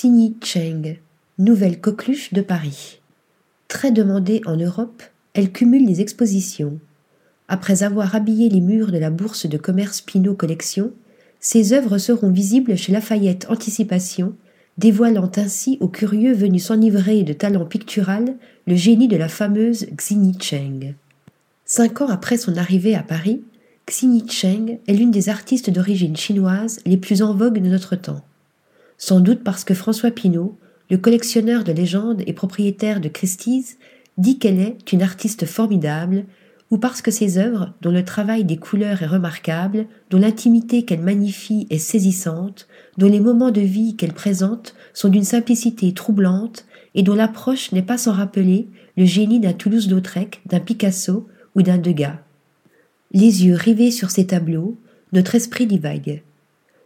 Xini Cheng, nouvelle coqueluche de Paris. Très demandée en Europe, elle cumule les expositions. Après avoir habillé les murs de la bourse de commerce Pinot Collection, ses œuvres seront visibles chez Lafayette Anticipation, dévoilant ainsi aux curieux venus s'enivrer de talent pictural le génie de la fameuse Xini Cheng. Cinq ans après son arrivée à Paris, Xini Cheng est l'une des artistes d'origine chinoise les plus en vogue de notre temps. Sans doute parce que François Pinault, le collectionneur de légendes et propriétaire de Christie's, dit qu'elle est une artiste formidable, ou parce que ses œuvres, dont le travail des couleurs est remarquable, dont l'intimité qu'elle magnifie est saisissante, dont les moments de vie qu'elle présente sont d'une simplicité troublante, et dont l'approche n'est pas sans rappeler le génie d'un Toulouse-Lautrec, d'un Picasso ou d'un Degas. Les yeux rivés sur ces tableaux, notre esprit divague.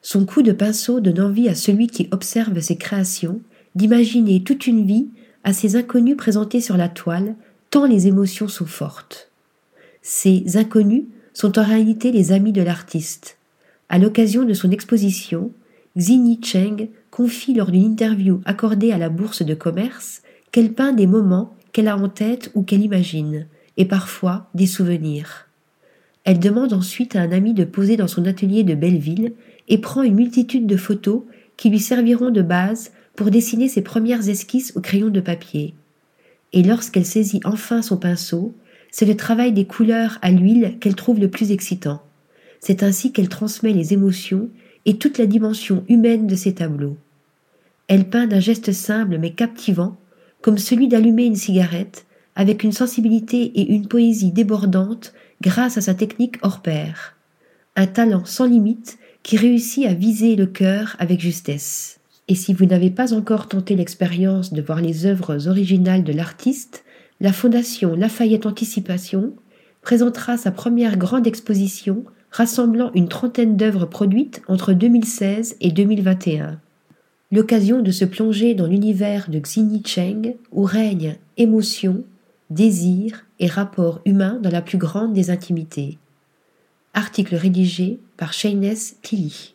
Son coup de pinceau donne envie à celui qui observe ses créations d'imaginer toute une vie à ces inconnus présentés sur la toile, tant les émotions sont fortes. Ces inconnus sont en réalité les amis de l'artiste. À l'occasion de son exposition, Xini Cheng confie lors d'une interview accordée à la Bourse de commerce qu'elle peint des moments qu'elle a en tête ou qu'elle imagine, et parfois des souvenirs. Elle demande ensuite à un ami de poser dans son atelier de Belleville et prend une multitude de photos qui lui serviront de base pour dessiner ses premières esquisses au crayon de papier. Et lorsqu'elle saisit enfin son pinceau, c'est le travail des couleurs à l'huile qu'elle trouve le plus excitant. C'est ainsi qu'elle transmet les émotions et toute la dimension humaine de ses tableaux. Elle peint d'un geste simple mais captivant, comme celui d'allumer une cigarette, avec une sensibilité et une poésie débordantes grâce à sa technique hors pair. Un talent sans limite qui réussit à viser le cœur avec justesse. Et si vous n'avez pas encore tenté l'expérience de voir les œuvres originales de l'artiste, la Fondation Lafayette Anticipation présentera sa première grande exposition rassemblant une trentaine d'œuvres produites entre 2016 et 2021. L'occasion de se plonger dans l'univers de Xini Cheng où règne émotion, désir et rapport humain dans la plus grande des intimités. Article rédigé par Shayness Tilly.